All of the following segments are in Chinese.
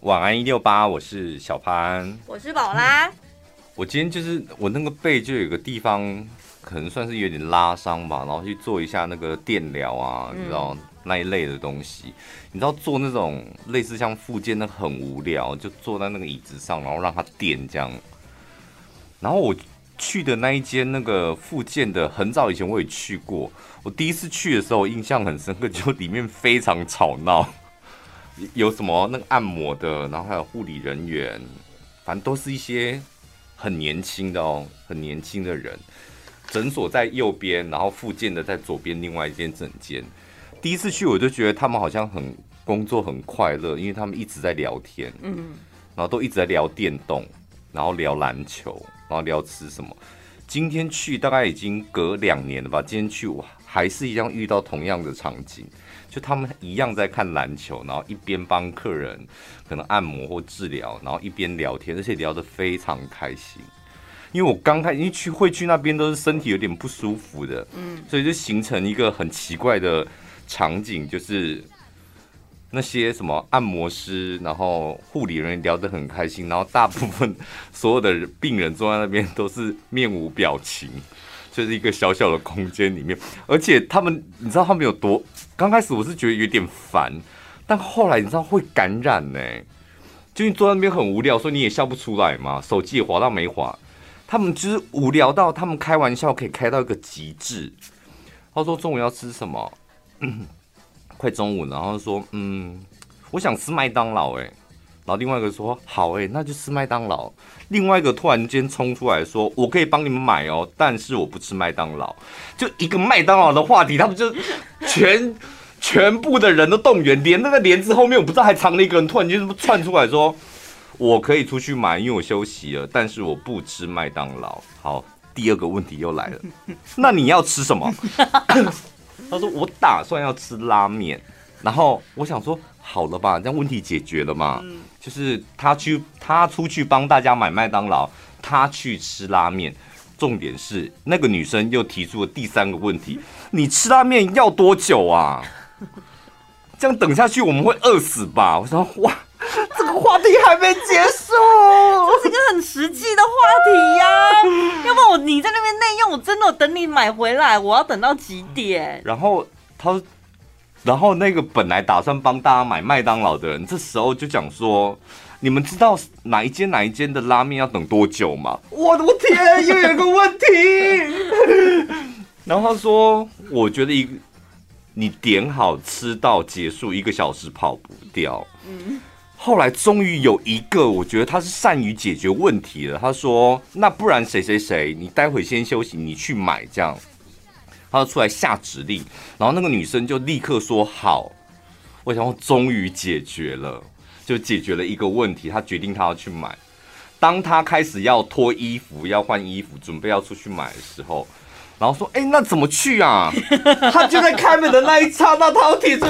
晚安一六八，我是小潘，我是宝拉。我今天就是我那个背就有个地方，可能算是有点拉伤吧，然后去做一下那个电疗啊，你知道那一类的东西。你知道做那种类似像复健，那很无聊，就坐在那个椅子上，然后让它电这样。然后我去的那一间那个复健的，很早以前我也去过。我第一次去的时候，印象很深刻，就里面非常吵闹，有什么那个按摩的，然后还有护理人员，反正都是一些。很年轻的哦，很年轻的人。诊所在右边，然后附近的在左边，另外一间诊间。第一次去我就觉得他们好像很工作很快乐，因为他们一直在聊天，嗯，然后都一直在聊电动，然后聊篮球，然后聊吃什么。今天去大概已经隔两年了吧，今天去我还是一样遇到同样的场景。就他们一样在看篮球，然后一边帮客人可能按摩或治疗，然后一边聊天，而且聊得非常开心。因为我刚开始因为去会去那边都是身体有点不舒服的，嗯，所以就形成一个很奇怪的场景，就是那些什么按摩师，然后护理人员聊得很开心，然后大部分 所有的病人坐在那边都是面无表情。就是一个小小的空间里面，而且他们，你知道他们有多？刚开始我是觉得有点烦，但后来你知道会感染呢。就你坐在那边很无聊，所以你也笑不出来嘛，手机也滑到没滑。他们就是无聊到他们开玩笑可以开到一个极致。他说中午要吃什么？快中午了，然后说嗯，我想吃麦当劳哎。然后另外一个说好哎，那就吃麦当劳。另外一个突然间冲出来说，我可以帮你们买哦，但是我不吃麦当劳。就一个麦当劳的话题，他们就全 全部的人都动员，连那个帘子后面我不知道还藏了一个人，突然间窜出来说，我可以出去买，因为我休息了，但是我不吃麦当劳。好，第二个问题又来了，那你要吃什么？他说我打算要吃拉面。然后我想说。好了吧，这样问题解决了嘛？嗯，就是他去，他出去帮大家买麦当劳，他去吃拉面。重点是那个女生又提出了第三个问题：你吃拉面要多久啊？这样等下去我们会饿死吧？我说哇，这个话题还没结束，这是一个很实际的话题呀、啊。要不我你在那边内用，我真的等你买回来，我要等到几点？然后他。然后那个本来打算帮大家买麦当劳的人，这时候就讲说：“你们知道哪一间哪一间的拉面要等多久吗？”我的天，又有个问题。然后他说：“我觉得一个你点好吃到结束一个小时跑不掉。”嗯。后来终于有一个，我觉得他是善于解决问题的。他说：“那不然谁谁谁，你待会先休息，你去买这样。”他就出来下指令，然后那个女生就立刻说好。我想我，终于解决了，就解决了一个问题。他决定他要去买。当他开始要脱衣服、要换衣服、准备要出去买的时候，然后说：“哎，那怎么去啊？” 他就在开门的那一刹那，他要提出，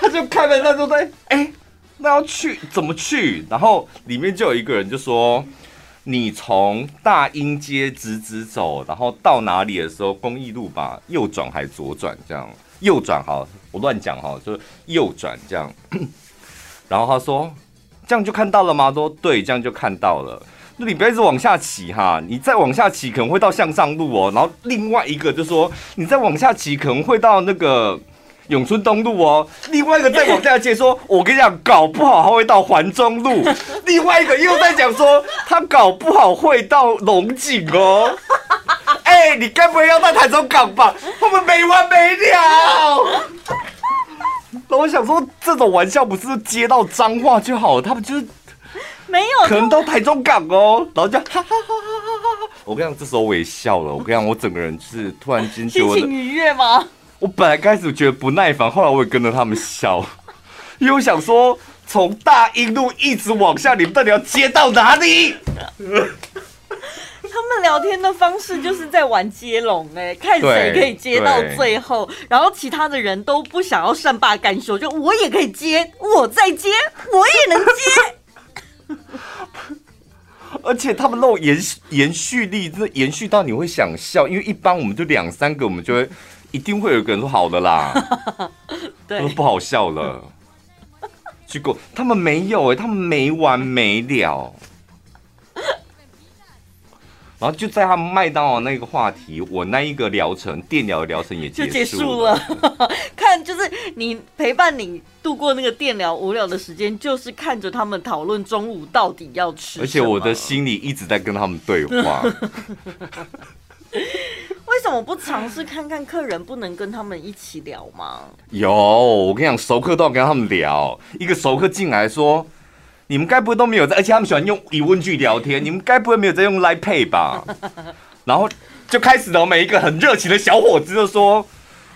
他就开门那时候在哎，那要去怎么去？然后里面就有一个人就说。你从大英街直直走，然后到哪里的时候，公益路吧，右转还左转？这样右转好，我乱讲哈，就是右转这样。然后他说，这样就看到了吗？说对，这样就看到了。那你不要一直往下骑哈，你再往下骑可能会到向上路哦。然后另外一个就说，你再往下骑可能会到那个。永春东路哦，另外一个再往下接说，我跟你讲，搞不好他会到环中路。另外一个又在讲说，他搞不好会到龙井哦。哎、欸，你该不会要到台中港吧？他们没完没了。那我想说，这种玩笑不是接到脏话就好了，他们就是没有，可能到台中港哦，然后就哈哈哈哈哈哈。我跟你讲，这时候我也笑了。我跟你讲，我整个人就是突然间觉得心情愉悦吗？我本来开始觉得不耐烦，后来我也跟着他们笑，因为我想说，从大英路一直往下，你们到底要接到哪里？他们聊天的方式就是在玩接龙，哎，看谁可以接到最后，然后其他的人都不想要善罢甘休，就我也可以接，我再接，我也能接。而且他们那种延延续力，真的延续到你会想笑，因为一般我们就两三个，我们就会。一定会有个人说好的啦，对，不好笑了。去过，他们没有哎、欸，他们没完没了。然后就在他们麦当劳那个话题，我那一个疗程电疗的疗程也结束了，就结束了。看，就是你陪伴你度过那个电疗无聊的时间，就是看着他们讨论中午到底要吃。而且我的心里一直在跟他们对话。为什么不尝试看看客人不能跟他们一起聊吗？有，我跟你讲，熟客都要跟他们聊。一个熟客进来说。你们该不会都没有在，而且他们喜欢用疑问句聊天。你们该不会没有在用 Line Pay 吧？然后就开始了，每一个很热情的小伙子就说：“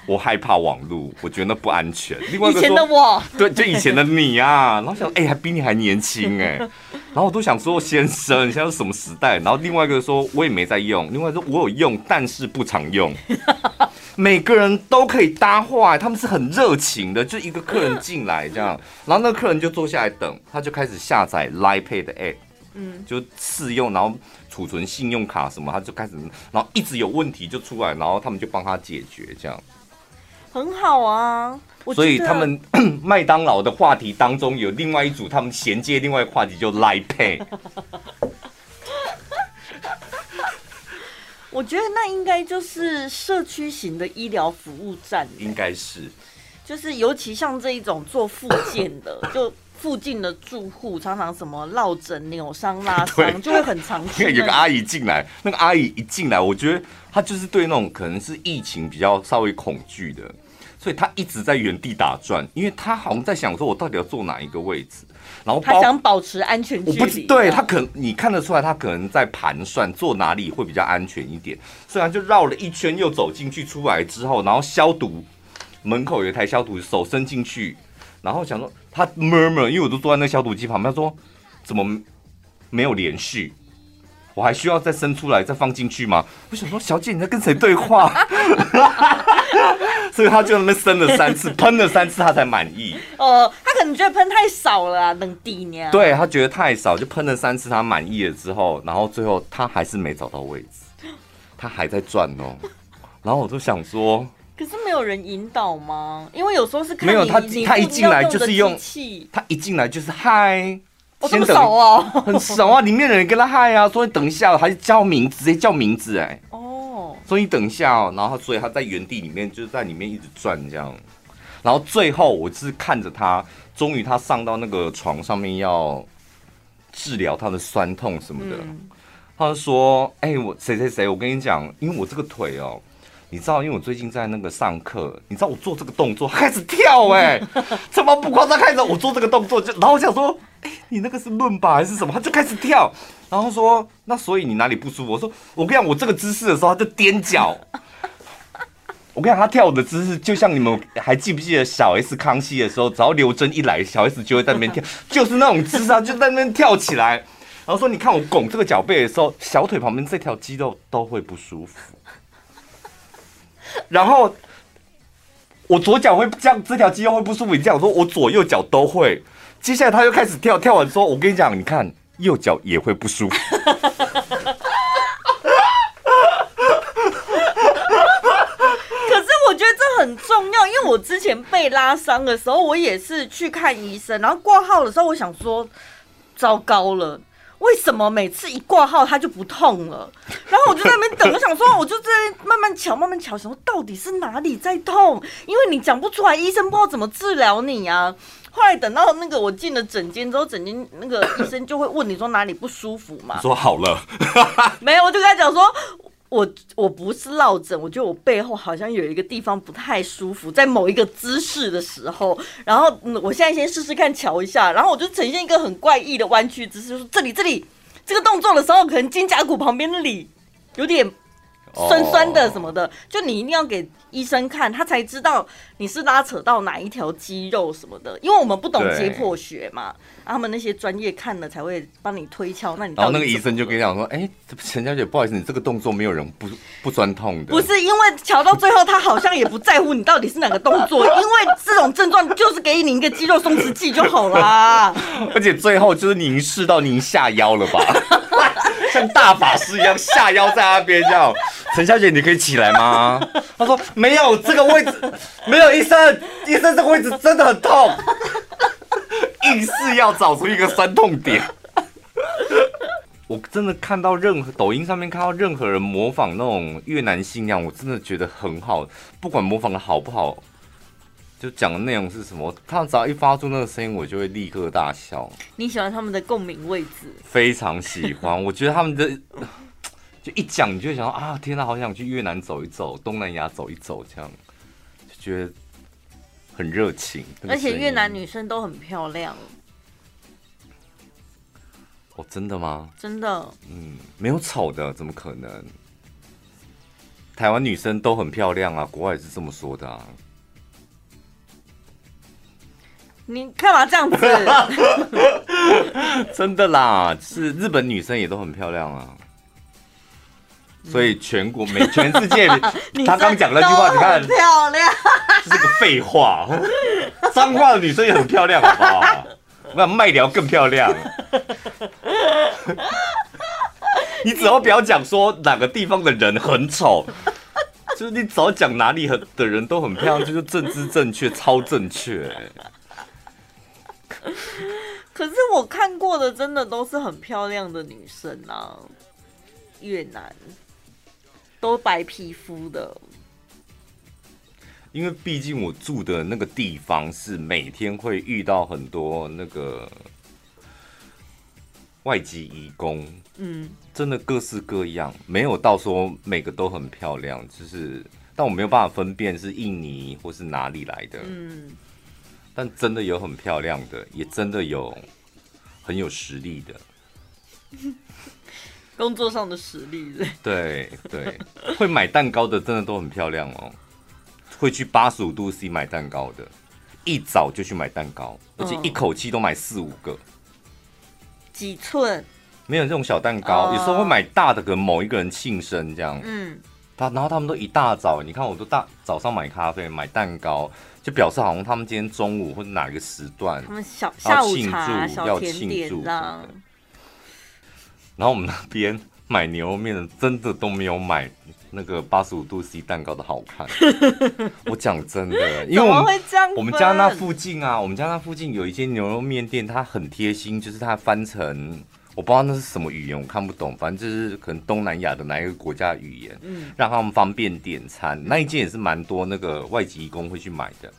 我害怕网络，我觉得那不安全。”另外一个说：“以前的我，对，就以前的你啊。”然后想：“哎、欸，还比你还年轻哎。”然后我都想说：“先生，你现在是什么时代？”然后另外一个说：“我也没在用。”另外一个说：“我有用，但是不常用。”每个人都可以搭话，他们是很热情的。就一个客人进来这样，然后那个客人就坐下来等，他就开始下载 Line Pay 的 App，嗯，就试用，然后储存信用卡什么，他就开始，然后一直有问题就出来，然后他们就帮他解决，这样很好啊。所以他们 麦当劳的话题当中有另外一组，他们衔接另外一个话题就 Line Pay。我觉得那应该就是社区型的医疗服务站，应该是，就是尤其像这一种做复健的，就附近的住户常常什么落枕、扭伤、拉伤，就会很常见。有个阿姨进来，那个阿姨一进来，我觉得她就是对那种可能是疫情比较稍微恐惧的，所以他一直在原地打转，因为他好像在想说，我到底要坐哪一个位置。然后他想保持安全距离，我不对他可你看得出来，他可能在盘算坐哪里会比较安全一点。虽然就绕了一圈，又走进去，出来之后，然后消毒，门口有一台消毒，手伸进去，然后想说他 murmur，因为我都坐在那消毒机旁边，他说怎么没有连续？我还需要再伸出来再放进去吗？我想说，小姐你在跟谁对话？所以他就那么生了三次，喷了三次他才满意。哦，他可能觉得喷太少了，冷滴呢。对，他觉得太少，就喷了三次他满意了之后，然后最后他还是没找到位置，他还在转哦。然后我就想说，可是没有人引导吗？因为有时候是看没有他，他一进来就是用，他一进来就是嗨。先等哦，很熟啊！里面的人跟他嗨啊，说你等一下，还是叫名字，直接叫名字哎。哦，所以你等一下哦，然后所以他在原地里面就是在里面一直转这样，然后最后我是看着他，终于他上到那个床上面要治疗他的酸痛什么的，嗯、他就说：“哎、欸，我谁谁谁，我跟你讲，因为我这个腿哦。”你知道，因为我最近在那个上课，你知道我做这个动作开始跳哎、欸，怎么不夸张？开始我做这个动作就，然后我想说，哎、欸，你那个是论吧还是什么？他就开始跳，然后说，那所以你哪里不舒服？我说，我跟你讲，我这个姿势的时候他就踮脚。我跟你讲，他跳舞的姿势就像你们还记不记得小 S 康熙的时候，只要刘真一来，小 S 就会在那边跳，就是那种姿势，就在那边跳起来。然后说，你看我拱这个脚背的时候，小腿旁边这条肌肉都会不舒服。然后我左脚会这样，这条肌肉会不舒服。你这样说，我左右脚都会。接下来他又开始跳，跳完说：“我跟你讲，你看右脚也会不舒服。”可是我觉得这很重要，因为我之前被拉伤的时候，我也是去看医生，然后挂号的时候，我想说，糟糕了。为什么每次一挂号它就不痛了？然后我就在那边等，我想说，我就在慢慢瞧，慢慢瞧，想说到底是哪里在痛？因为你讲不出来，医生不知道怎么治疗你啊。后来等到那个我进了诊间之后，诊间那个 医生就会问你说哪里不舒服嘛？说好了，没有，我就跟他讲说。我我不是落枕，我觉得我背后好像有一个地方不太舒服，在某一个姿势的时候，然后嗯，我现在先试试看瞧一下，然后我就呈现一个很怪异的弯曲姿势，就说这里这里这个动作的时候，可能肩胛骨旁边那里有点酸酸的什么的，就你一定要给医生看，他才知道你是拉扯到哪一条肌肉什么的，因为我们不懂解剖学嘛。他们那些专业看了才会帮你推敲，那你然后那个医生就跟你讲说：“哎、欸，陈小姐，不好意思，你这个动作没有人不不酸痛的。”不是因为瞧到最后，他好像也不在乎你到底是哪个动作，因为这种症状就是给你一个肌肉松弛剂就好啦。而且最后就是您试到您下腰了吧，像大法师一样下腰在那边这样。陈小姐，你可以起来吗？他说没有这个位置，没有医生，医生这个位置真的很痛。硬是要找出一个酸痛点。我真的看到任何抖音上面看到任何人模仿那种越南新娘，我真的觉得很好，不管模仿的好不好，就讲的内容是什么，他们只要一发出那个声音，我就会立刻大笑。你喜欢他们的共鸣位置？非常喜欢，我觉得他们的就一讲，你就会想到啊，天哪，好想去越南走一走，东南亚走一走，这样就觉得很热情。而且越南女生都很漂亮。哦，真的吗？真的。嗯，没有丑的，怎么可能？台湾女生都很漂亮啊，国外也是这么说的啊。你干嘛这样子？真的啦，是日本女生也都很漂亮啊。所以全国每全世界，他刚讲那句话，你看，漂亮，这是个废话。脏话的女生也很漂亮，好不好？那麦聊更漂亮。你只要不要讲说哪个地方的人很丑，就是你只要讲哪里很的人都很漂亮，就是政治正确，超正确。可是我看过的真的都是很漂亮的女生啊，越南都白皮肤的。因为毕竟我住的那个地方是每天会遇到很多那个外籍移工，嗯，真的各式各样，没有到说每个都很漂亮，就是但我没有办法分辨是印尼或是哪里来的，嗯，但真的有很漂亮的，也真的有很有实力的，工作上的实力，对对，会买蛋糕的真的都很漂亮哦。会去八十五度 C 买蛋糕的，一早就去买蛋糕，而且一口气都买四五个。几寸？没有这种小蛋糕，有时候会买大的，跟某一个人庆生这样。嗯，他然后他们都一大早，你看我都大早上买咖啡买蛋糕，就表示好像他们今天中午或者哪一个时段，他们小下午茶要庆祝，然后我们那边买牛肉面的真的都没有买。那个八十五度 C 蛋糕的好看，我讲真的，因为我们我们家那附近啊，我们家那附近有一间牛肉面店，它很贴心，就是它翻成我不知道那是什么语言，我看不懂，反正就是可能东南亚的哪一个国家的语言，嗯，让他们方便点餐。那一件也是蛮多那个外籍义工会去买的，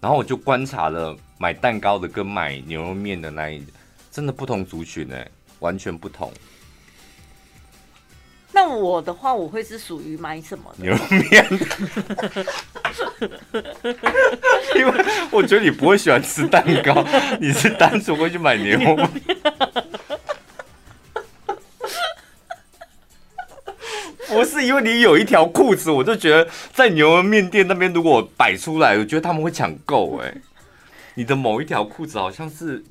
然后我就观察了买蛋糕的跟买牛肉面的那一，真的不同族群哎、欸，完全不同。那我的话，我会是属于买什么牛肉面？因为我觉得你不会喜欢吃蛋糕，你是单纯会去买牛肉面。不是因为你有一条裤子，我就觉得在牛肉面店那边如果摆出来，我觉得他们会抢购。哎，你的某一条裤子好像是，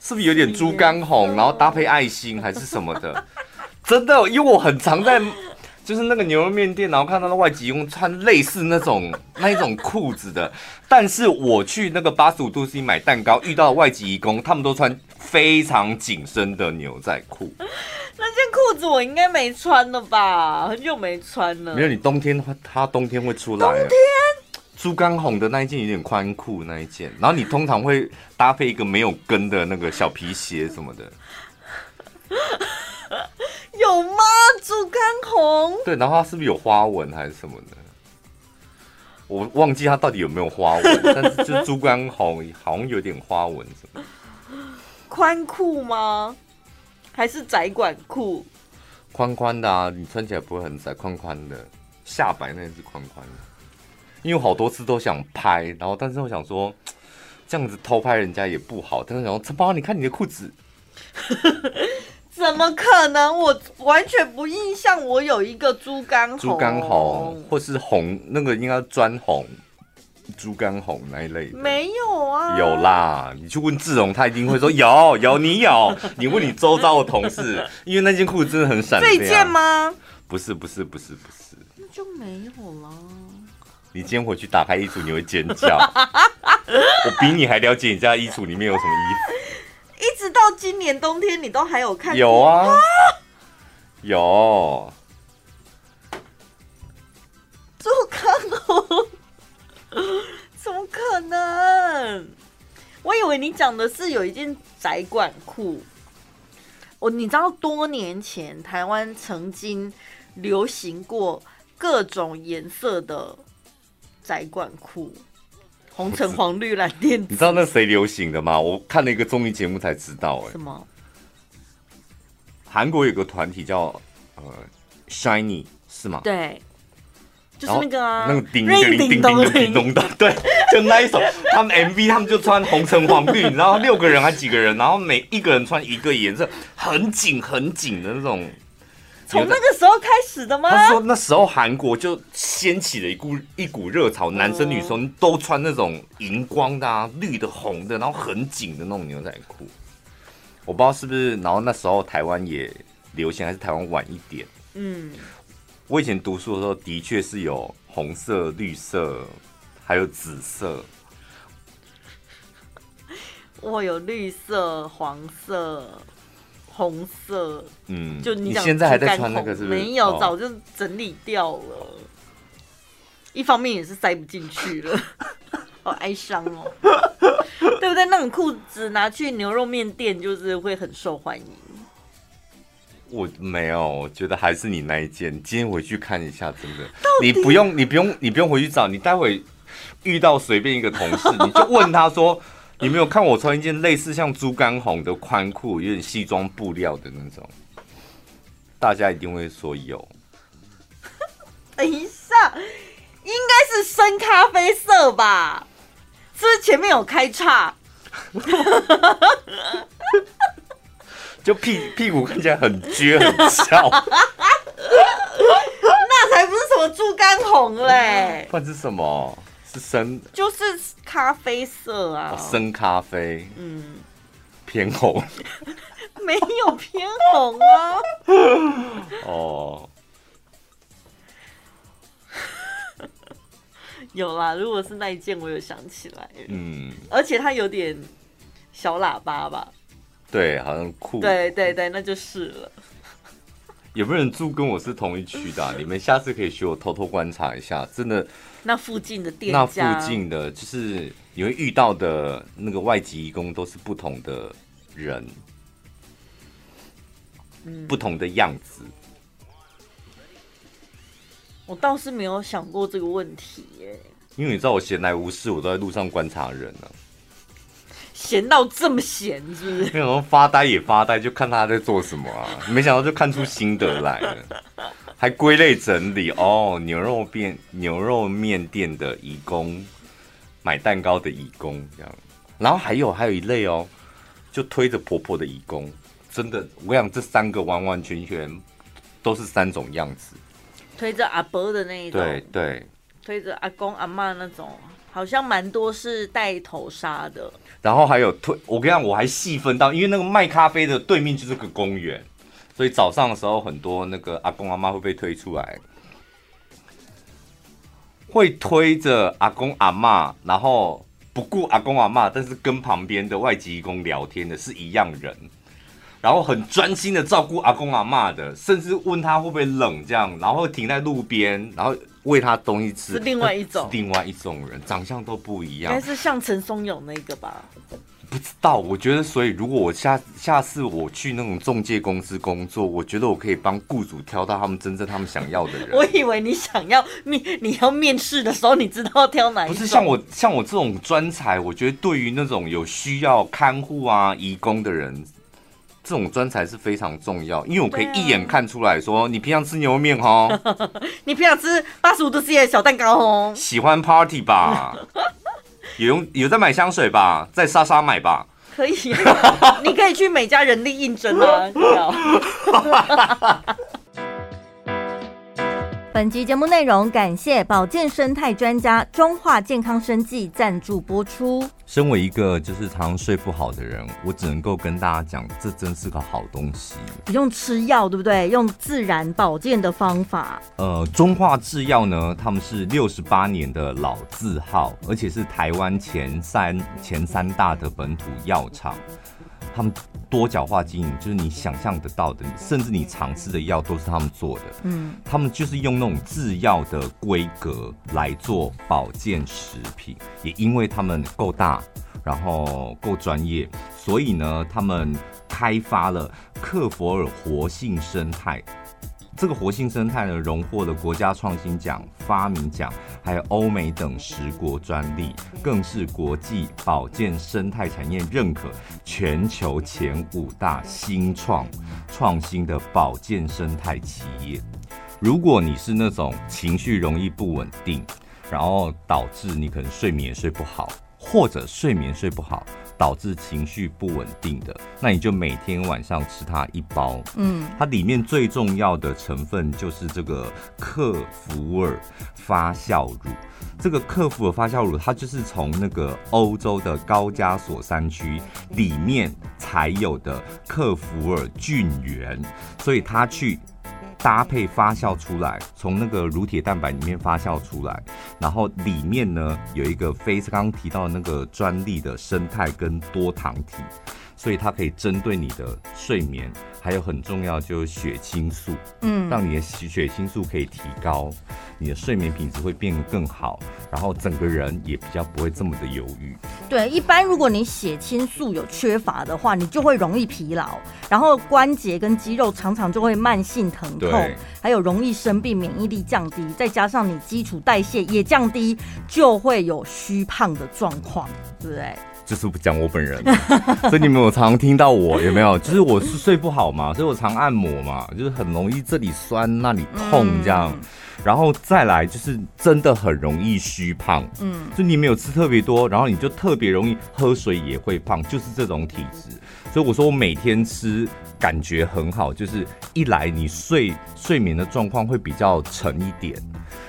是不是有点猪肝红，然后搭配爱心还是什么的？真的，因为我很常在，就是那个牛肉面店，然后看到那外籍佣穿类似那种 那一种裤子的。但是我去那个八十五度 C 买蛋糕，遇到外籍义工，他们都穿非常紧身的牛仔裤。那件裤子我应该没穿了吧？很久没穿了。没有，你冬天它冬天会出来。冬天猪肝红的那一件有点宽裤那一件，然后你通常会搭配一个没有跟的那个小皮鞋什么的。有吗？猪肝红？对，然后它是不是有花纹还是什么的？我忘记它到底有没有花纹，但是就是猪肝红，好像有点花纹什么。宽裤吗？还是窄管裤？宽宽的啊，你穿起来不会很窄，宽宽的。下摆那是宽宽的。因为好多次都想拍，然后但是我想说，这样子偷拍人家也不好。但是想说，陈宝，你看你的裤子。怎么可能？我完全不印象，我有一个猪肝红，猪肝红，或是红那个应该砖红，猪肝红那一类的。没有啊，有啦，你去问志荣，他一定会说 有有，你有。你问你周遭的同事，因为那件裤子真的很闪亮。这件吗？不是不是不是不是，那就没有啦。你今天回去打开衣橱，你会尖叫。我比你还了解你家衣橱里面有什么衣服。一直到今年冬天，你都还有看？有啊，啊有。猪肝红？怎么可能？我以为你讲的是有一件窄管裤。我你知道多年前台湾曾经流行过各种颜色的窄管裤，红橙黄绿蓝靛。你知道那谁流行的吗？我看了一个综艺节目才知道。哎，什么？韩国有个团体叫呃 Shiny 是吗？对。就是那个啊，那个叮叮叮叮叮叮咚的，对，就那一首。他们 MV 他们就穿红橙黄绿，然后六个人还几个人，然后每一个人穿一个颜色，很紧很紧的那种。从那个时候开始的吗？他说那时候韩国就掀起了一股一股热潮，男生女生都穿那种荧光的啊，绿的红的，然后很紧的那种牛仔裤。我不知道是不是，然后那时候台湾也流行，还是台湾晚一点？嗯。我以前读书的时候，的确是有红色、绿色，还有紫色。我有绿色、黄色、红色。嗯，就你，你现在还在穿那个是不是？没有，早就整理掉了。哦、一方面也是塞不进去了，好哀伤哦。对不对？那种裤子拿去牛肉面店，就是会很受欢迎。我没有，我觉得还是你那一件。今天回去看一下，真的，你不用，你不用，你不用回去找。你待会遇到随便一个同事，你就问他说：“你没有看我穿一件类似像猪肝红的宽裤，有点西装布料的那种？”大家一定会说有。等一下，应该是深咖啡色吧？是不是前面有开叉？就屁屁股看起来很撅很翘，那才不是什么猪肝红嘞，不然是什么？是深，就是咖啡色啊，深咖啡，嗯，偏红，没有偏红啊，哦，有啦，如果是那一件，我有想起来，嗯，而且它有点小喇叭吧。对，好像酷。对对对，那就是了。有没有人住跟我是同一区的啊？你们下次可以学我偷偷观察一下，真的。那附近的店，那附近的就是你会遇到的那个外籍移工都是不同的人，嗯，不同的样子。我倒是没有想过这个问题耶。因为你知道我闲来无事，我都在路上观察人呢。闲到这么闲，是不是？然后发呆也发呆，就看他在做什么啊！没想到就看出心得来了，还归类整理哦。牛肉面牛肉面店的义工，买蛋糕的义工这样，然后还有还有一类哦，就推着婆婆的义工，真的，我想这三个完完全全都是三种样子，推着阿伯的那一种，对对，推着阿公阿妈那种。好像蛮多是戴头纱的，然后还有推，我跟你讲，我还细分到，因为那个卖咖啡的对面就是个公园，所以早上的时候很多那个阿公阿妈会被推出来，会推着阿公阿妈，然后不顾阿公阿妈，但是跟旁边的外籍工聊天的是一样人，然后很专心的照顾阿公阿妈的，甚至问他会不会冷这样，然后停在路边，然后。喂他东西吃是另外一种，另外一种人，长相都不一样。应该是像陈松勇那个吧？不知道，我觉得，所以如果我下下次我去那种中介公司工作，我觉得我可以帮雇主挑到他们真正他们想要的人。我以为你想要面，你要面试的时候，你知道挑哪一种？不是像我像我这种专才，我觉得对于那种有需要看护啊、义工的人。这种专才是非常重要，因为我可以一眼看出来说，你平常吃牛肉面哦，你平常吃八十五度 C 的小蛋糕哦，喜欢 party 吧，有用有在买香水吧，在莎莎买吧，可以，你可以去每家人力应征啊。本集节目内容感谢保健生态专家中化健康生技赞助播出。身为一个就是常常睡不好的人，我只能够跟大家讲，这真是个好东西。不用吃药，对不对？用自然保健的方法。呃，中化制药呢，他们是六十八年的老字号，而且是台湾前三前三大的本土药厂。他们多角化经营，就是你想象得到的，甚至你尝试的药都是他们做的。嗯，他们就是用那种制药的规格来做保健食品，也因为他们够大、然后够专业，所以呢，他们开发了克弗尔活性生态。这个活性生态呢，荣获了国家创新奖、发明奖，还有欧美等十国专利，更是国际保健生态产业认可全球前五大新创创新的保健生态企业。如果你是那种情绪容易不稳定，然后导致你可能睡眠也睡不好，或者睡眠睡不好。导致情绪不稳定的，那你就每天晚上吃它一包。嗯，它里面最重要的成分就是这个克福尔发酵乳。这个克弗尔发酵乳，它就是从那个欧洲的高加索山区里面才有的克福尔菌源，所以它去。搭配发酵出来，从那个乳铁蛋白里面发酵出来，然后里面呢有一个非刚刚提到的那个专利的生态跟多糖体，所以它可以针对你的睡眠，还有很重要就是血清素，嗯，让你的血清素可以提高。你的睡眠品质会变得更好，然后整个人也比较不会这么的忧郁。对，一般如果你血清素有缺乏的话，你就会容易疲劳，然后关节跟肌肉常常就会慢性疼痛，还有容易生病，免疫力降低，再加上你基础代谢也降低，就会有虚胖的状况，对不对？就是不讲我本人，所以你们有常听到我有没有？就是我是睡不好嘛，所以我常按摩嘛，就是很容易这里酸那里痛这样。然后再来就是真的很容易虚胖，嗯，就你没有吃特别多，然后你就特别容易喝水也会胖，就是这种体质。所以我说我每天吃感觉很好，就是一来你睡睡眠的状况会比较沉一点。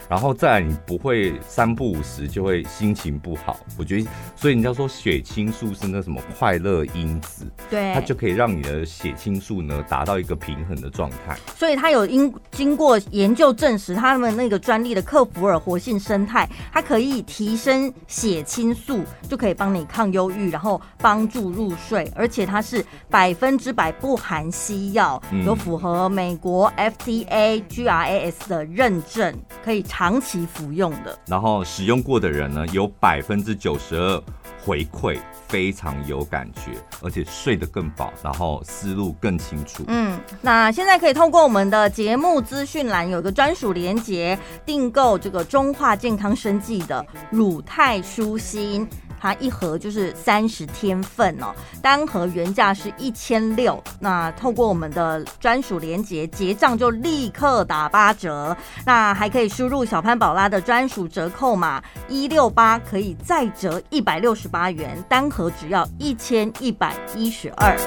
然后再来，你不会三不五时就会心情不好。我觉得，所以人家说血清素是那什么快乐因子，对，它就可以让你的血清素呢达到一个平衡的状态。所以它有因经过研究证实，他们那个专利的克弗尔活性生态，它可以提升血清素，就可以帮你抗忧郁，然后帮助入睡，而且它是百分之百不含西药，有符合美国 FDA GRAS 的认证，可以长期服用的，然后使用过的人呢，有百分之九十二回馈非常有感觉，而且睡得更饱，然后思路更清楚。嗯，那现在可以通过我们的节目资讯栏有一个专属连节，订购这个中化健康生技的乳泰舒心。它一盒就是三十天份哦，单盒原价是一千六，那透过我们的专属连结结账就立刻打八折，那还可以输入小潘宝拉的专属折扣码一六八，可以再折一百六十八元，单盒只要一千一百一十二。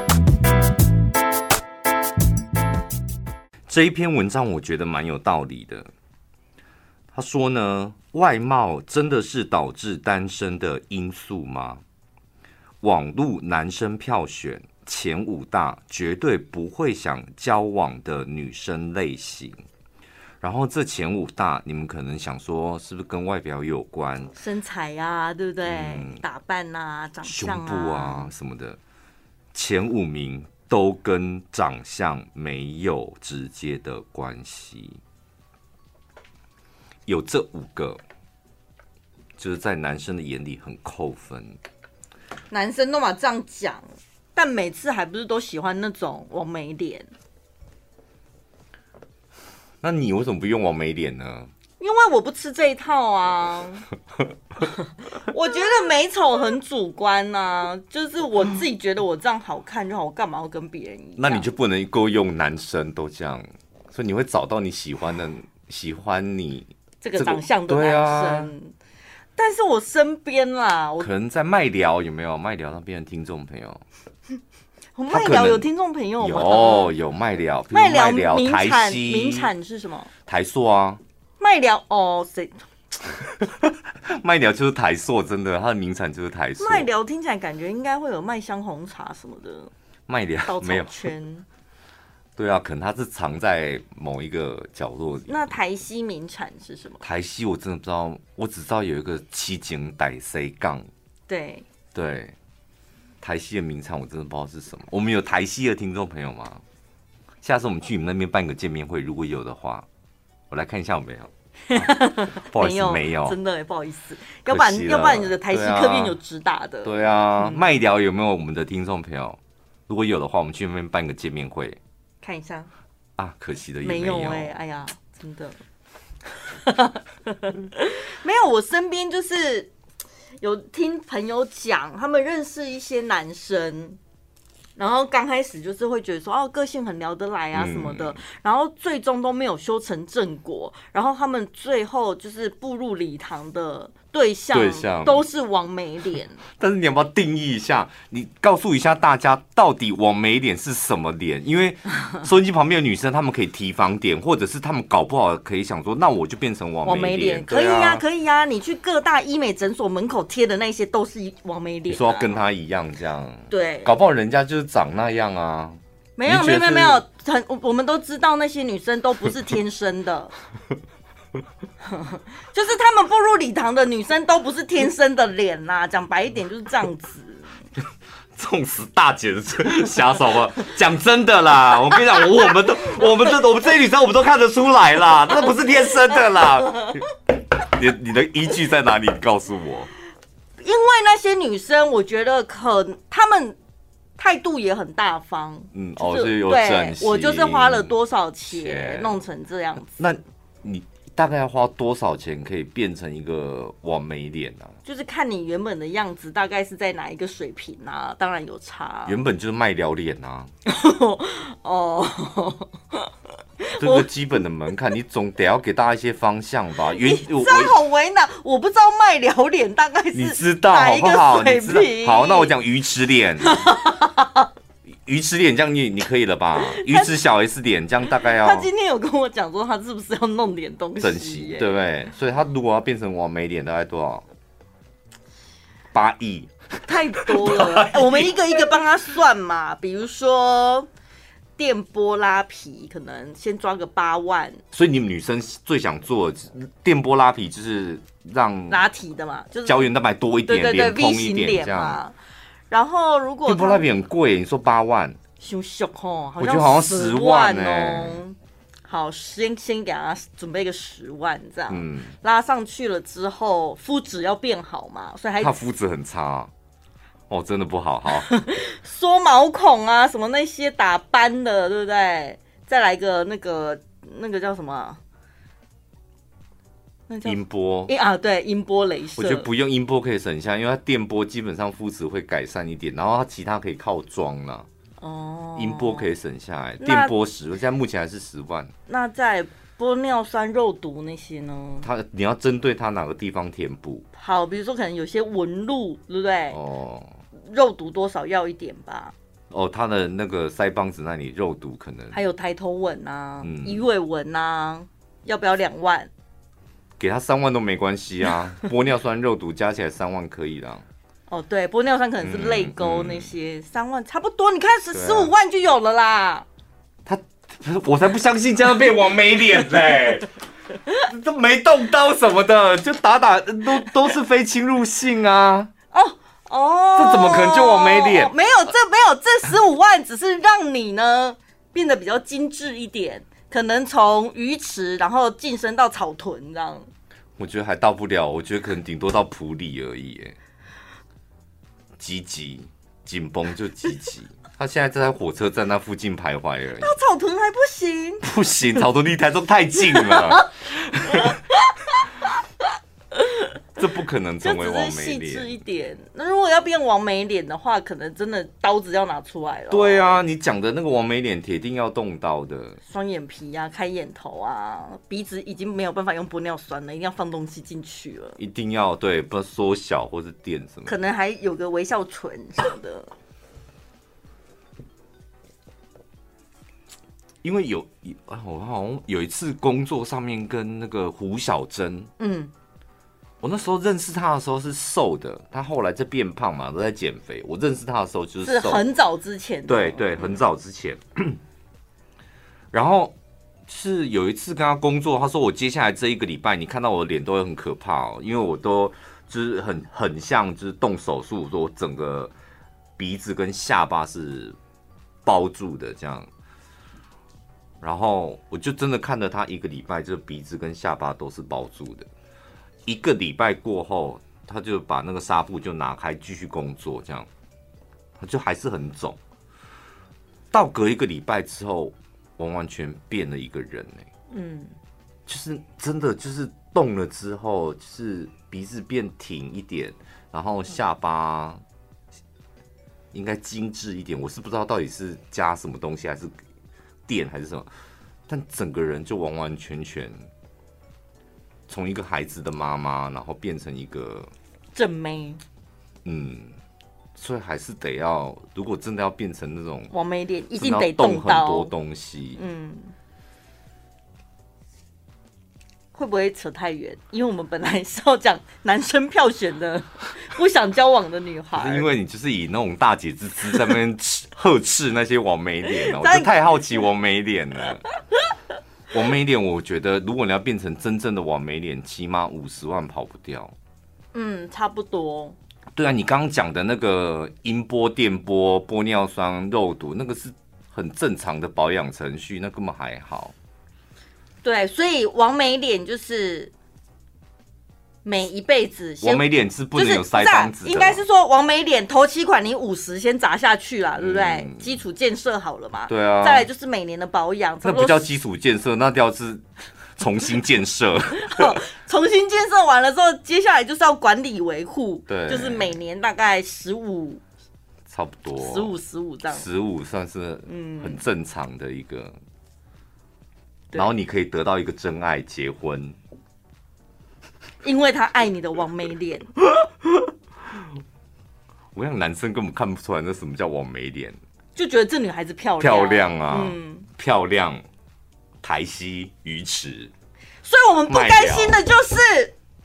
这一篇文章我觉得蛮有道理的。他说呢，外貌真的是导致单身的因素吗？网络男生票选前五大绝对不会想交往的女生类型，然后这前五大你们可能想说是不是跟外表有关？身材啊，对不对？嗯、打扮啊，长相啊，胸部啊什么的，前五名都跟长相没有直接的关系。有这五个，就是在男生的眼里很扣分。男生都嘛这样讲，但每次还不是都喜欢那种网美脸？那你为什么不用王美脸呢？因为我不吃这一套啊。我觉得美丑很主观呐、啊，就是我自己觉得我这样好看就好，我干嘛要跟别人一样？那你就不能够用男生都这样，所以你会找到你喜欢的，喜欢你。这个长相的男生，啊、但是我身边啦，我可能在麦聊有没有麦聊那边的听众朋友？我麦聊有听众朋友吗？有有麦聊，麦聊名产名产是什么？台塑啊，麦聊哦，谁？麦聊就是台塑，真的，它的名产就是台塑。麦聊听起来感觉应该会有麦香红茶什么的。麦聊没有圈。对啊，可能它是藏在某一个角落里。那台西名产是什么？台西我真的不知道，我只知道有一个七井逮 C 杠。对对，台西的名产我真的不知道是什么。我们有台西的听众朋友吗？下次我们去你们那边办个见面会，如果有的话，我来看一下有没有。啊、不好意思，没有，没有真的不好意思，要不然要不然你的台西客变有直达的。对啊，麦寮有没有我们的听众朋友？如果有的话，我们去那边办个见面会，看一下。啊，可惜的也没有哎、欸，哎呀，真的，没有。我身边就是有听朋友讲，他们认识一些男生。然后刚开始就是会觉得说哦，个性很聊得来啊什么的，嗯、然后最终都没有修成正果，然后他们最后就是步入礼堂的对象，对象都是王美脸。但是你要不要定义一下？你告诉一下大家，到底王美脸是什么脸？因为收音机旁边的女生，她们可以提防点，或者是她们搞不好可以想说，那我就变成王 美脸，可以呀、啊，可以呀、啊。你去各大医美诊所门口贴的那些都是网美脸、啊，你说要跟她一样这样，对，搞不好人家就是。长那样啊？没有没有没有没有，很我们都知道那些女生都不是天生的，就是他们步入礼堂的女生都不是天生的脸呐、啊。讲白一点就是这样子。冲死大姐的瞎说吧！讲真的啦，我跟你讲，我们都我们这我们这些女生我们都看得出来啦，那不是天生的啦。你你的依据在哪里？你告诉我。因为那些女生，我觉得可她们。态度也很大方，嗯，哦，是有我就是花了多少钱弄成这样子。那你大概要花多少钱可以变成一个完美脸呢？就是看你原本的样子大概是在哪一个水平啊？当然有差，原本就是麦寮脸啊。哦。这个基本的门槛，你总得要给大家一些方向吧。原这样好为难，我不知道麦寮脸大概是你知道好不好？你知道好，那我讲鱼池脸，鱼池脸这样你你可以了吧？鱼池小 S 脸这样大概要。他今天有跟我讲说，他是不是要弄点东西整齐，对不对？所以他如果要变成完美脸，大概多少？八亿？太多了，我们一个一个帮他算嘛。比如说。电波拉皮可能先抓个八万，所以你们女生最想做电波拉皮，就是让拉提的嘛，就是胶原蛋白多一点，对对一点这样。然后如果电波拉皮很贵，你说八万，羞羞吼，我觉得好像十万哦。好，先先给他准备个十万这样，嗯，拉上去了之后，肤质要变好嘛，所以还他肤质很差。哦，真的不好哈！缩毛孔啊，什么那些打斑的，对不对？再来个那个那个叫什么？那叫音波啊，对，音波雷射。我觉得不用音波可以省下，因为它电波基本上肤质会改善一点，然后它其他可以靠装了。哦，音波可以省下来，电波十，现在目前还是十万。那在玻尿酸、肉毒那些呢？它你要针对它哪个地方填补？好，比如说可能有些纹路，对不对？哦。肉毒多少要一点吧？哦，它的那个腮帮子那里肉毒可能还有抬头纹啊，鱼尾纹啊，要不要两万？给他三万都没关系啊，玻尿酸肉毒加起来三万可以啦。哦，对，玻尿酸可能是泪沟那些，三万差不多。你看十十五万就有了啦。他，我才不相信这样变网美脸嘞，都没动刀什么的，就打打都都是非侵入性啊。哦。哦，这怎么可能就网美脸？没有，这没有，这十五万只是让你呢变得比较精致一点，可能从鱼池然后晋升到草屯这样。我觉得还到不了，我觉得可能顶多到普里而已。哎，积极紧绷就积极，他现在在火车站那附近徘徊而已。到草屯还不行？不行，草屯离台中太近了。这不可能成为王美脸，细致一点。那如果要变王美脸的话，可能真的刀子要拿出来了。对啊，你讲的那个王美脸铁定要动刀的。双眼皮啊，开眼头啊，鼻子已经没有办法用玻尿酸了，一定要放东西进去了。一定要对，不缩小或是垫什么。可能还有个微笑唇什么的。因为有啊，我好像有一次工作上面跟那个胡小珍，嗯。我那时候认识他的时候是瘦的，他后来在变胖嘛，都在减肥。我认识他的时候就是很早之前，对对，很早之前。然后是有一次跟他工作，他说我接下来这一个礼拜，你看到我的脸都会很可怕哦，因为我都就是很很像就是动手术，说我整个鼻子跟下巴是包住的这样。然后我就真的看了他一个礼拜，就鼻子跟下巴都是包住的。一个礼拜过后，他就把那个纱布就拿开继续工作，这样，他就还是很肿。到隔一个礼拜之后，完完全变了一个人呢。嗯，就是真的就是动了之后，就是鼻子变挺一点，然后下巴应该精致一点。我是不知道到底是加什么东西还是。电还是什么，但整个人就完完全全从一个孩子的妈妈，然后变成一个正妹。嗯，所以还是得要，如果真的要变成那种王美脸，一定得动很多东西。嗯。会不会扯太远？因为我们本来是要讲男生票选的 不想交往的女孩。因为你就是以那种大姐之姿在那边呵斥那些网美脸，我就太好奇网美脸了。网美脸，我觉得如果你要变成真正的网美脸，起码五十万跑不掉。嗯，差不多。对啊，你刚刚讲的那个音波、电波、玻尿酸、肉毒，那个是很正常的保养程序，那根本还好。对，所以王美脸就是每一辈子。王美脸是不能有腮帮子的。应该是说王美脸头期款你五十先砸下去了，对不对？嗯、基础建设好了嘛？对啊。再来就是每年的保养。那不叫基础建设，那叫是重新建设。重新建设完了之后，接下来就是要管理维护。对。就是每年大概十五，差不多十五十五这样。十五算是嗯很正常的一个。然后你可以得到一个真爱结婚，因为他爱你的王美脸。我想男生根本看不出来那什么叫网美脸，就觉得这女孩子漂亮漂亮啊，嗯，漂亮，台西鱼池。所以我们不甘心的就是，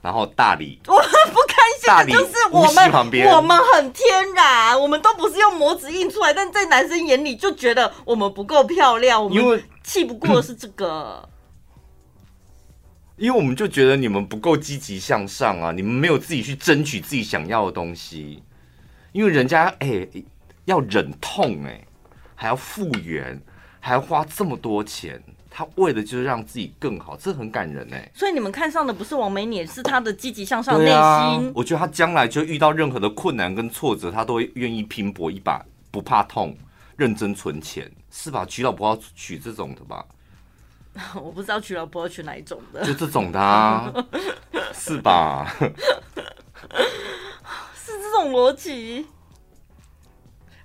然后大理，我们不甘心的就是我们，我们很天然，我们都不是用模子印出来，但在男生眼里就觉得我们不够漂亮，我们。气不过的是这个，因为我们就觉得你们不够积极向上啊，你们没有自己去争取自己想要的东西，因为人家哎、欸、要忍痛哎、欸，还要复原，还要花这么多钱，他为的就是让自己更好，这很感人哎、欸。所以你们看上的不是王美脸，是他的积极向上内心、啊。我觉得他将来就遇到任何的困难跟挫折，他都会愿意拼搏一把，不怕痛，认真存钱。是吧？娶老婆要娶这种的吧？我不知道娶老婆要娶哪一种的，就这种的啊，是吧？是这种逻辑。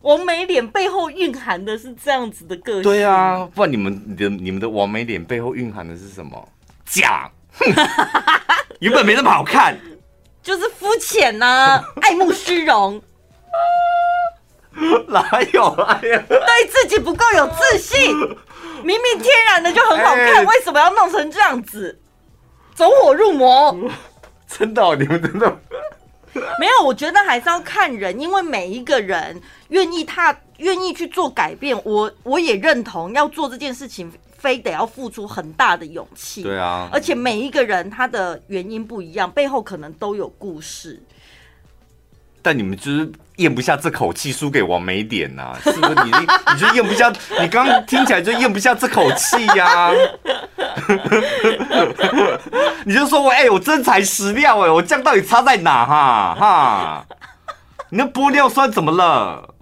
王美脸背后蕴含的是这样子的个性，对啊，不然你们的你们的王美脸背后蕴含的是什么？假，原本没那么好看，就是肤浅呐，爱慕虚荣。哪有？哎呀，对自己不够有自信，明明天然的就很好看，欸、为什么要弄成这样子？走火入魔？真的、哦，你们真的没有？我觉得还是要看人，因为每一个人愿意他愿意去做改变，我我也认同要做这件事情，非得要付出很大的勇气。对啊，而且每一个人他的原因不一样，背后可能都有故事。但你们就是咽不下这口气，输给王美脸呐？是不是你？你你就咽不下？你刚刚听起来就咽不下这口气呀？你就说我哎、我真材实料哎，我这样到底差在哪哈哈？你那玻尿酸怎么了？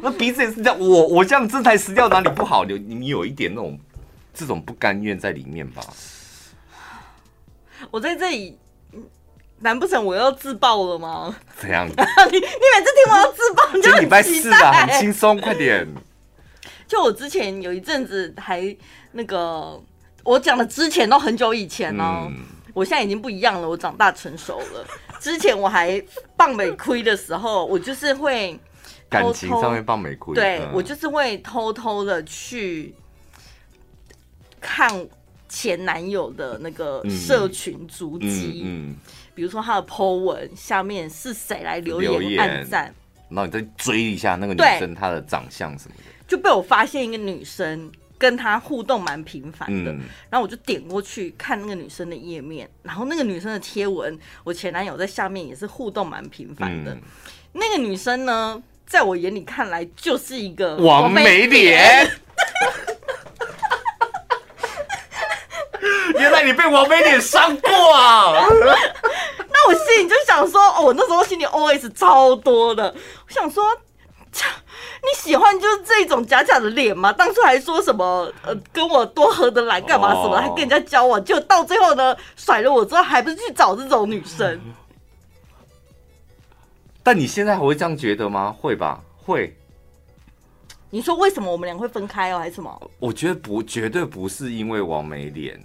那鼻子也是这样，我我这样真材实料哪里不好？你你有一点那种这种不甘愿在里面吧？我在这里。难不成我要自爆了吗？怎样？你你每次听我要自爆，你就礼拜四啊，很轻松，快点。就我之前有一阵子还那个，我讲的之前都很久以前哦、我现在已经不一样了，我长大成熟了。之前我还傍美亏的时候，我就是会偷偷感情上面傍美亏。对，嗯、我就是会偷偷的去看前男友的那个社群足迹。嗯。比如说他的 po 文下面是谁来留言按赞，然后你再追一下那个女生她的长相什么的，就被我发现一个女生跟她互动蛮频繁的，嗯、然后我就点过去看那个女生的页面，然后那个女生的贴文，我前男友在下面也是互动蛮频繁的，嗯、那个女生呢，在我眼里看来就是一个王美脸。原来你被王美脸伤过啊！那我心里就想说，哦，我那时候心里 OS 超多的，我想说。你喜欢就是这种假假的脸吗？当初还说什么呃，跟我多合得来干嘛什么，还跟人家交往，就到最后呢，甩了我之后，还不是去找这种女生？但你现在还会这样觉得吗？会吧，会。你说为什么我们俩会分开哦，还是什么？我觉得不，绝对不是因为王美脸。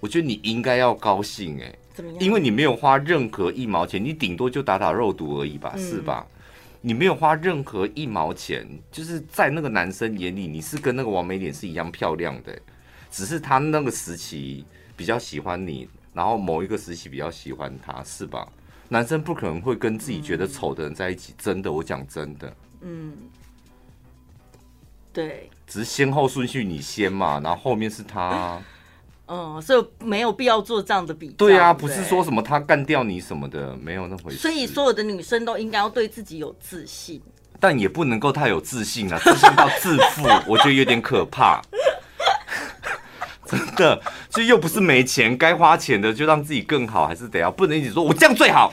我觉得你应该要高兴哎，怎么样？因为你没有花任何一毛钱，你顶多就打打肉毒而已吧，嗯、是吧？你没有花任何一毛钱，就是在那个男生眼里，你是跟那个王美脸是一样漂亮的，只是他那个时期比较喜欢你，然后某一个时期比较喜欢他，是吧？男生不可能会跟自己觉得丑的人在一起，真的，我讲真的，嗯，对，只是先后顺序你先嘛，然后后面是他。嗯，所以没有必要做这样的比较。对啊，不是说什么他干掉你什么的，没有那回事。所以所有的女生都应该要对自己有自信，但也不能够太有自信啊，自信到自负，我觉得有点可怕。真的，就又不是没钱，该花钱的就让自己更好，还是得要，不能一直说我这样最好，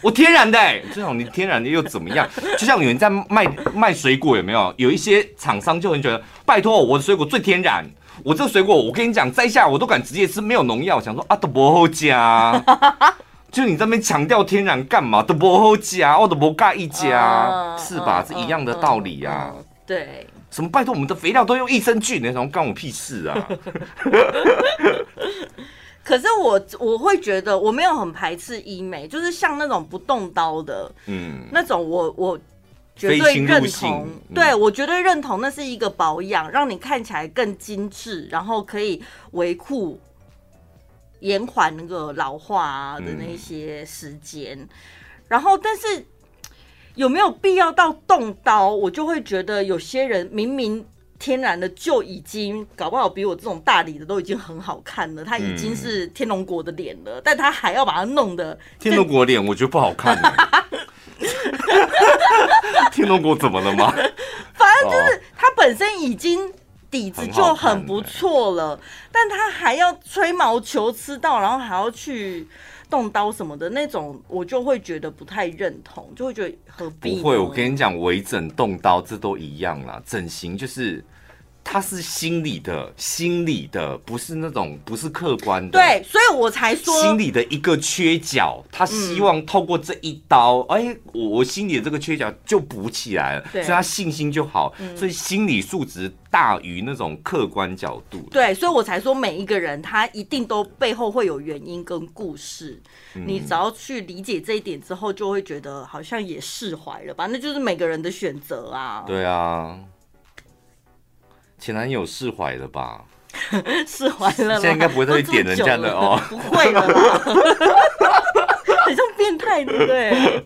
我天然的、欸，最好你天然的又怎么样？就像有人在卖卖水果，有没有？有一些厂商就很觉得，拜托我的水果最天然。我这个水果，我跟你讲，摘下我都敢直接吃，没有农药。想说啊，都不好加，就你这边强调天然干嘛？都不好加，我都不尬一加，是吧？是一样的道理啊。对，什么拜托，我们的肥料都用益生菌，那种干我屁事啊！可是我我会觉得，我没有很排斥医美，就是像那种不动刀的，嗯，那种我我。绝对认同，对，我绝对认同，那是一个保养，让你看起来更精致，然后可以维护、延缓那个老化的那些时间。然后，但是有没有必要到动刀？我就会觉得有些人明明天然的就已经搞不好比我这种大理的都已经很好看了，他已经是天龙国的脸了，但他还要把它弄得天龙国脸，我觉得不好看。天龙国怎么了吗？反正就是他本身已经底子就很不错了，但他还要吹毛求疵到，然后还要去动刀什么的那种，我就会觉得不太认同，就会觉得何必？不会，我跟你讲，微整、动刀这都一样啦，整形就是。他是心理的，心理的，不是那种，不是客观的。对，所以我才说心理的一个缺角，他希望透过这一刀，哎、嗯，我、欸、我心里的这个缺角就补起来了，所以他信心就好。嗯、所以心理素质大于那种客观角度。对，所以我才说每一个人他一定都背后会有原因跟故事。嗯、你只要去理解这一点之后，就会觉得好像也释怀了吧？那就是每个人的选择啊。对啊。前男友释怀了吧？释怀了，现在应该不会再点人家的哦，不会了啦，很像变态，对不对？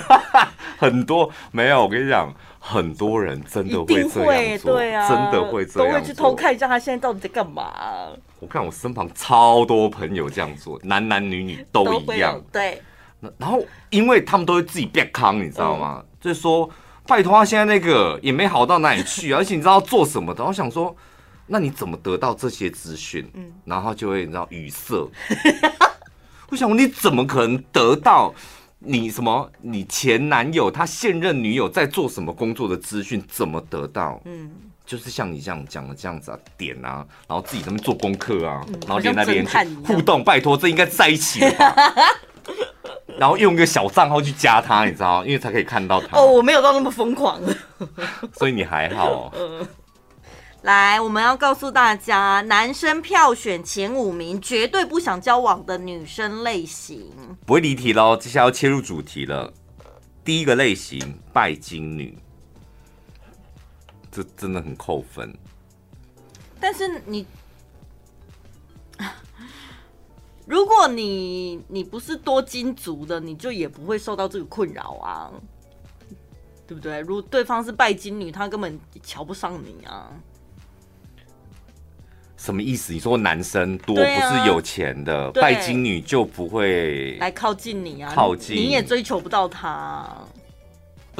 很多没有，我跟你讲，很多人真的会这样做，对啊，真的会这样，都会去偷看一下他现在到底在干嘛。我看我身旁超多朋友这样做，男男女女都一样，对。然后，因为他们都会自己变康，你知道吗？嗯、就是说。拜托，他现在那个也没好到哪里去，而且你知道做什么的？我想说，那你怎么得到这些资讯？嗯，然后就会你知道语塞。我想问你怎么可能得到你什么？你前男友他现任女友在做什么工作的资讯？怎么得到？嗯，就是像你这样讲的这样子啊，点啊，然后自己在那边做功课啊，然后连那边互动。拜托，这应该在一起了吧？然后用一个小账号去加他，你知道，因为才可以看到他。哦，我没有到那么疯狂，所以你还好。嗯。来，我们要告诉大家，男生票选前五名绝对不想交往的女生类型。不会离题喽，接下来要切入主题了。第一个类型，拜金女，这真的很扣分。但是你。如果你你不是多金族的，你就也不会受到这个困扰啊，对不对？如果对方是拜金女，他根本瞧不上你啊。什么意思？你说男生多不是有钱的，啊、拜金女就不会来靠近你啊？靠近你也追求不到他。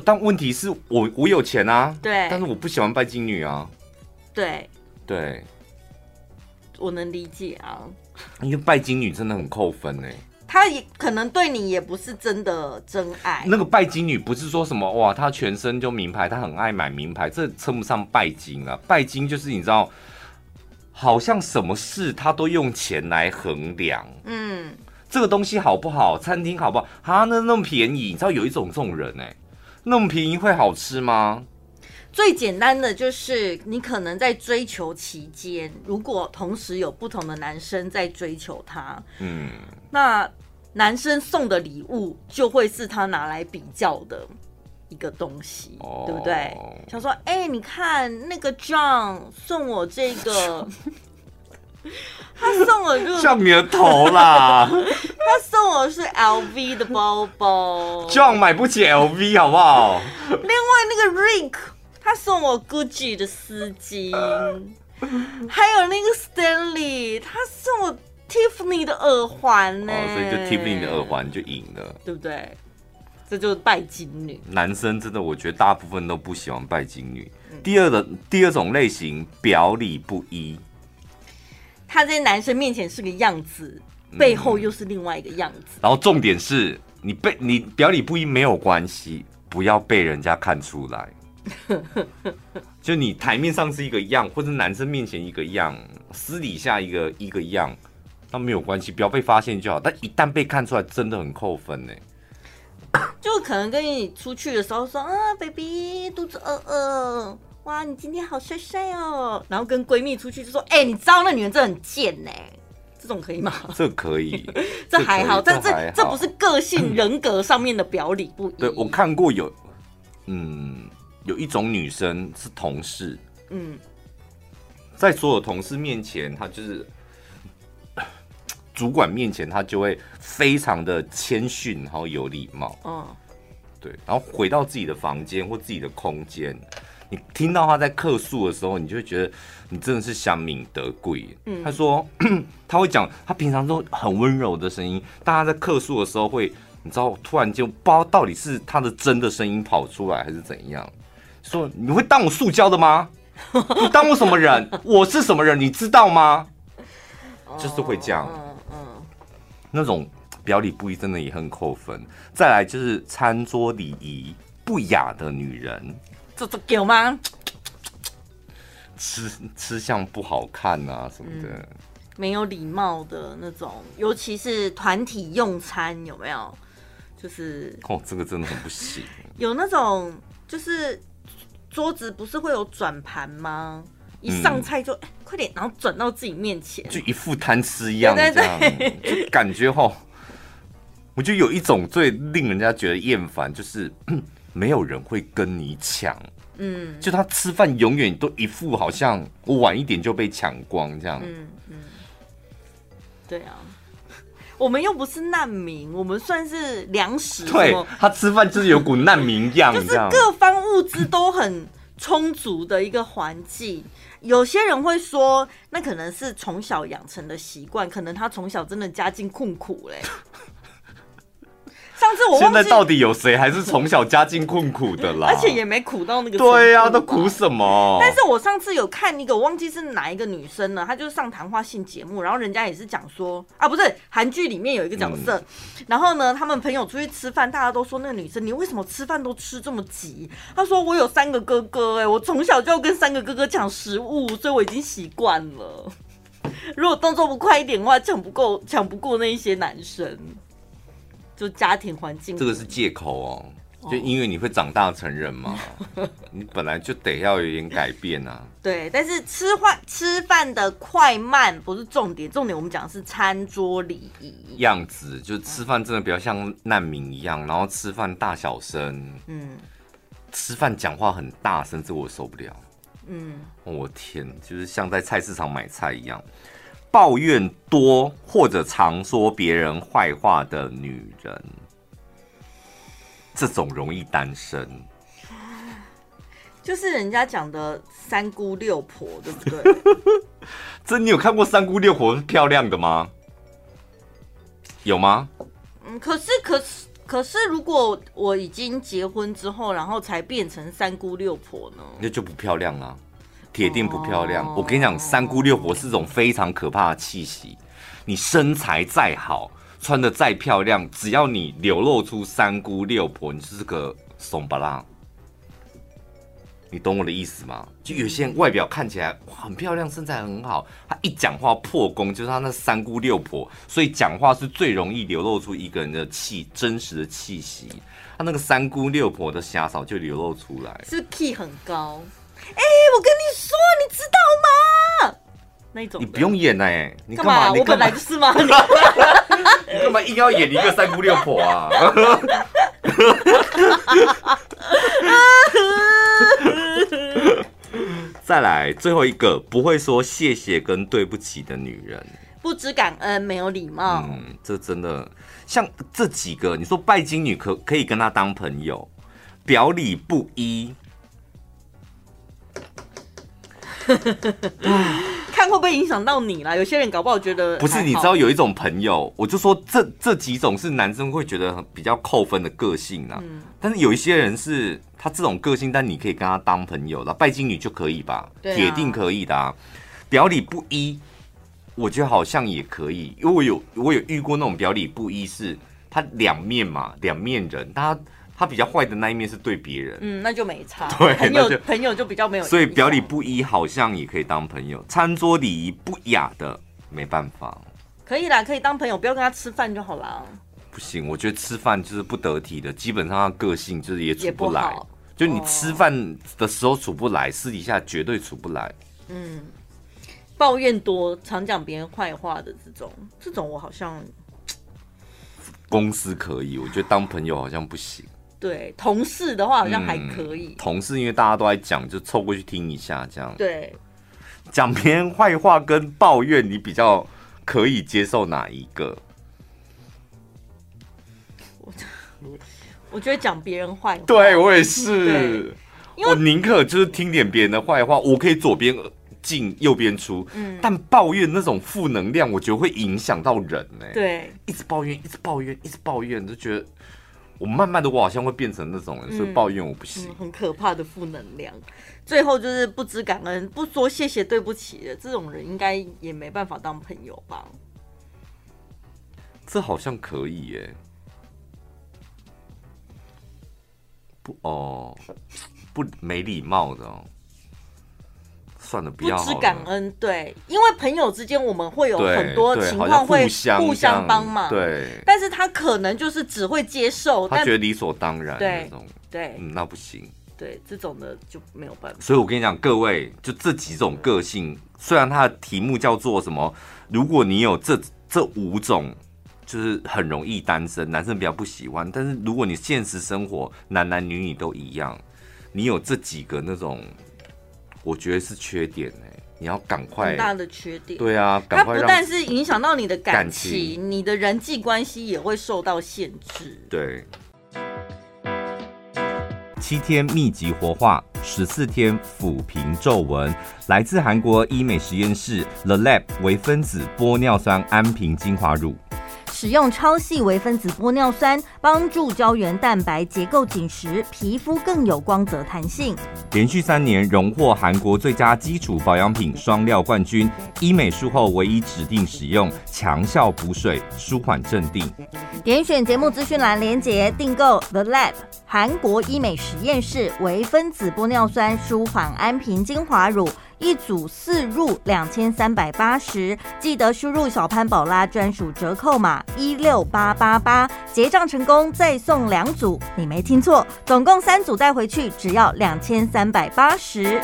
但问题是我我有钱啊，对，但是我不喜欢拜金女啊。对对。我能理解啊。因为拜金女真的很扣分呢。她也可能对你也不是真的真爱。那个拜金女不是说什么哇，她全身就名牌，她很爱买名牌，这称不上拜金啊。拜金就是你知道，好像什么事她都用钱来衡量。嗯，这个东西好不好？餐厅好不好？啊，那那么便宜，你知道有一种这种人哎，那么便宜会好吃吗？最简单的就是，你可能在追求期间，如果同时有不同的男生在追求她，嗯，那男生送的礼物就会是他拿来比较的一个东西，哦、对不对？想说，哎、欸，你看那个 John 送我这个，他送我就像你的头啦，他送我是 LV 的包包，John 买不起 LV 好不好？另外那个 Rick。他送我 Gucci 的丝巾，还有那个 Stanley，他送我 Tiffany 的耳环呢、欸哦，所以就 Tiffany 的耳环就赢了，对不对？这就是拜金女。男生真的，我觉得大部分都不喜欢拜金女。嗯、第二的第二种类型，表里不一。他在男生面前是个样子，背后又是另外一个样子。嗯、然后重点是你被你表里不一没有关系，不要被人家看出来。就你台面上是一个样，或者男生面前一个样，私底下一个一个样，那没有关系，不要被发现就好。但一旦被看出来，真的很扣分呢。就可能跟你出去的时候说啊，baby 肚子饿饿，哇，你今天好帅帅哦。然后跟闺蜜出去就说，哎、欸，你知道那女人真的很贱呢。这种可以吗？这可以，这还好，但这这，这不是个性人格上面的表里不一。对，我看过有，嗯。有一种女生是同事，嗯，在所有同事面前，她就是 主管面前，她就会非常的谦逊，然后有礼貌，嗯，对，然后回到自己的房间或自己的空间，你听到她在客诉的时候，你就会觉得你真的是想敏得贵。嗯，她说 她会讲，她平常都很温柔的声音，但她在客诉的时候会，你知道，突然就不知道到底是她的真的声音跑出来还是怎样。说你会当我塑胶的吗？你当我什么人？我是什么人？你知道吗？就是会这样，嗯嗯，那种表里不一，真的也很扣分。再来就是餐桌礼仪不雅的女人，这这有吗？吃吃相不好看啊什么的，嗯，没有礼貌的那种，尤其是团体用餐有没有？就是哦，这个真的很不行。有那种就是。桌子不是会有转盘吗？一上菜就、快点，然后转到自己面前，就一副贪吃一样，这样对对对，就感觉吼。我觉得有一种最令人家觉得厌烦，就是 没有人会跟你抢。嗯，就他吃饭永远都一副好像我晚一点就被抢光这样。嗯嗯，对啊。我们又不是难民，我们算是粮食。对，他吃饭就是有股难民样，就是各方物资都很充足的一个环境。有些人会说，那可能是从小养成的习惯，可能他从小真的家境困苦嘞。上次我现在到底有谁还是从小家境困苦的啦？而且也没苦到那个。对呀、啊，都苦什么？但是我上次有看一个，我忘记是哪一个女生了，她就是上谈话性节目，然后人家也是讲说啊，不是韩剧里面有一个角色，嗯、然后呢，他们朋友出去吃饭，大家都说那个女生，你为什么吃饭都吃这么急？她说我有三个哥哥、欸，哎，我从小就要跟三个哥哥抢食物，所以我已经习惯了。如果动作不快一点的话，抢不够，抢不过那一些男生。就家庭环境，这个是借口哦。就因为你会长大成人嘛，你本来就得要有点改变啊。对，但是吃饭吃饭的快慢不是重点，重点我们讲的是餐桌礼仪样子，就吃饭真的比较像难民一样，然后吃饭大小声，嗯，吃饭讲话很大声，这我受不了。嗯，我天，就是像在菜市场买菜一样。抱怨多或者常说别人坏话的女人，这种容易单身。就是人家讲的三姑六婆，对不对？这你有看过三姑六婆是漂亮的吗？有吗？嗯，可是可是可是，如果我已经结婚之后，然后才变成三姑六婆呢？那就不漂亮啊。铁定不漂亮。我跟你讲，三姑六婆是种非常可怕的气息。你身材再好，穿的再漂亮，只要你流露出三姑六婆，你就是个怂巴浪。你懂我的意思吗？就有些人外表看起来哇很漂亮，身材很好，他一讲话破功，就是他那三姑六婆，所以讲话是最容易流露出一个人的气，真实的气息。他那个三姑六婆的狭嫂就流露出来，是 key 很高。哎、欸，我跟你说，你知道吗？那种你不用演哎、欸，你干嘛？嘛？你干嘛我本来就是嘛。你干嘛硬要演一个三姑六婆啊？再来最后一个，不会说谢谢跟对不起的女人，不知感恩，没有礼貌。嗯，这真的像这几个，你说拜金女可可以跟她当朋友，表里不一。看会不会影响到你啦？有些人搞不好觉得 不是，你知道有一种朋友，我就说这这几种是男生会觉得比较扣分的个性啊。嗯、但是有一些人是他这种个性，但你可以跟他当朋友的，拜金女就可以吧？铁、啊、定可以的、啊。表里不一，我觉得好像也可以，因为我有我有遇过那种表里不一，是他两面嘛，两面人，他。他比较坏的那一面是对别人，嗯，那就没差。对，朋友朋友就比较没有。所以表里不一好像也可以当朋友，餐桌礼仪不雅的没办法。可以啦，可以当朋友，不要跟他吃饭就好啦。不行，我觉得吃饭就是不得体的，基本上他个性就是也处不来。不就你吃饭的时候处不来，哦、私底下绝对处不来。嗯，抱怨多，常讲别人坏话的这种，这种我好像公司可以，我觉得当朋友好像不行。对，同事的话好像还可以。嗯、同事因为大家都在讲，就凑过去听一下这样。对，讲别人坏话跟抱怨，你比较可以接受哪一个？我我觉得讲别人坏话，对我也是。我宁可就是听点别人的坏话，我可以左边进右边出。嗯，但抱怨那种负能量，我觉得会影响到人呢、欸。对，一直抱怨，一直抱怨，一直抱怨，就觉得。我慢慢的，我好像会变成那种人，所以抱怨我不行。嗯嗯，很可怕的负能量。最后就是不知感恩，不说谢谢、对不起的这种人，应该也没办法当朋友吧？这好像可以耶。不哦，不没礼貌的哦。算了，不要。不知感恩，对，因为朋友之间我们会有很多情况会互相帮忙，对。但是他可能就是只会接受，他觉得理所当然那种，对，嗯，那不行。对，这种的就没有办法。所以我跟你讲，各位，就这几种个性，虽然它的题目叫做什么，如果你有这这五种，就是很容易单身，男生比较不喜欢。但是如果你现实生活男男女女都一样，你有这几个那种。我觉得是缺点哎、欸，你要赶快。很大的缺点。对啊，它不但是影响到你的感情，感情你的人际关系也会受到限制。对。七天密集活化，十四天抚平皱纹，来自韩国医美实验室 The Lab 微分子玻尿酸安瓶精华乳。使用超细微分子玻尿酸，帮助胶原蛋白结构紧实，皮肤更有光泽弹性。连续三年荣获韩国最佳基础保养品双料冠军，医美术后唯一指定使用，强效补水，舒缓镇定。点选节目资讯栏连结订购 The Lab 韩国医美实验室微分子玻尿酸舒缓安瓶精华乳。一组四入两千三百八十，记得输入小潘宝拉专属折扣码一六八八八，结账成功再送两组，你没听错，总共三组带回去只要两千三百八十。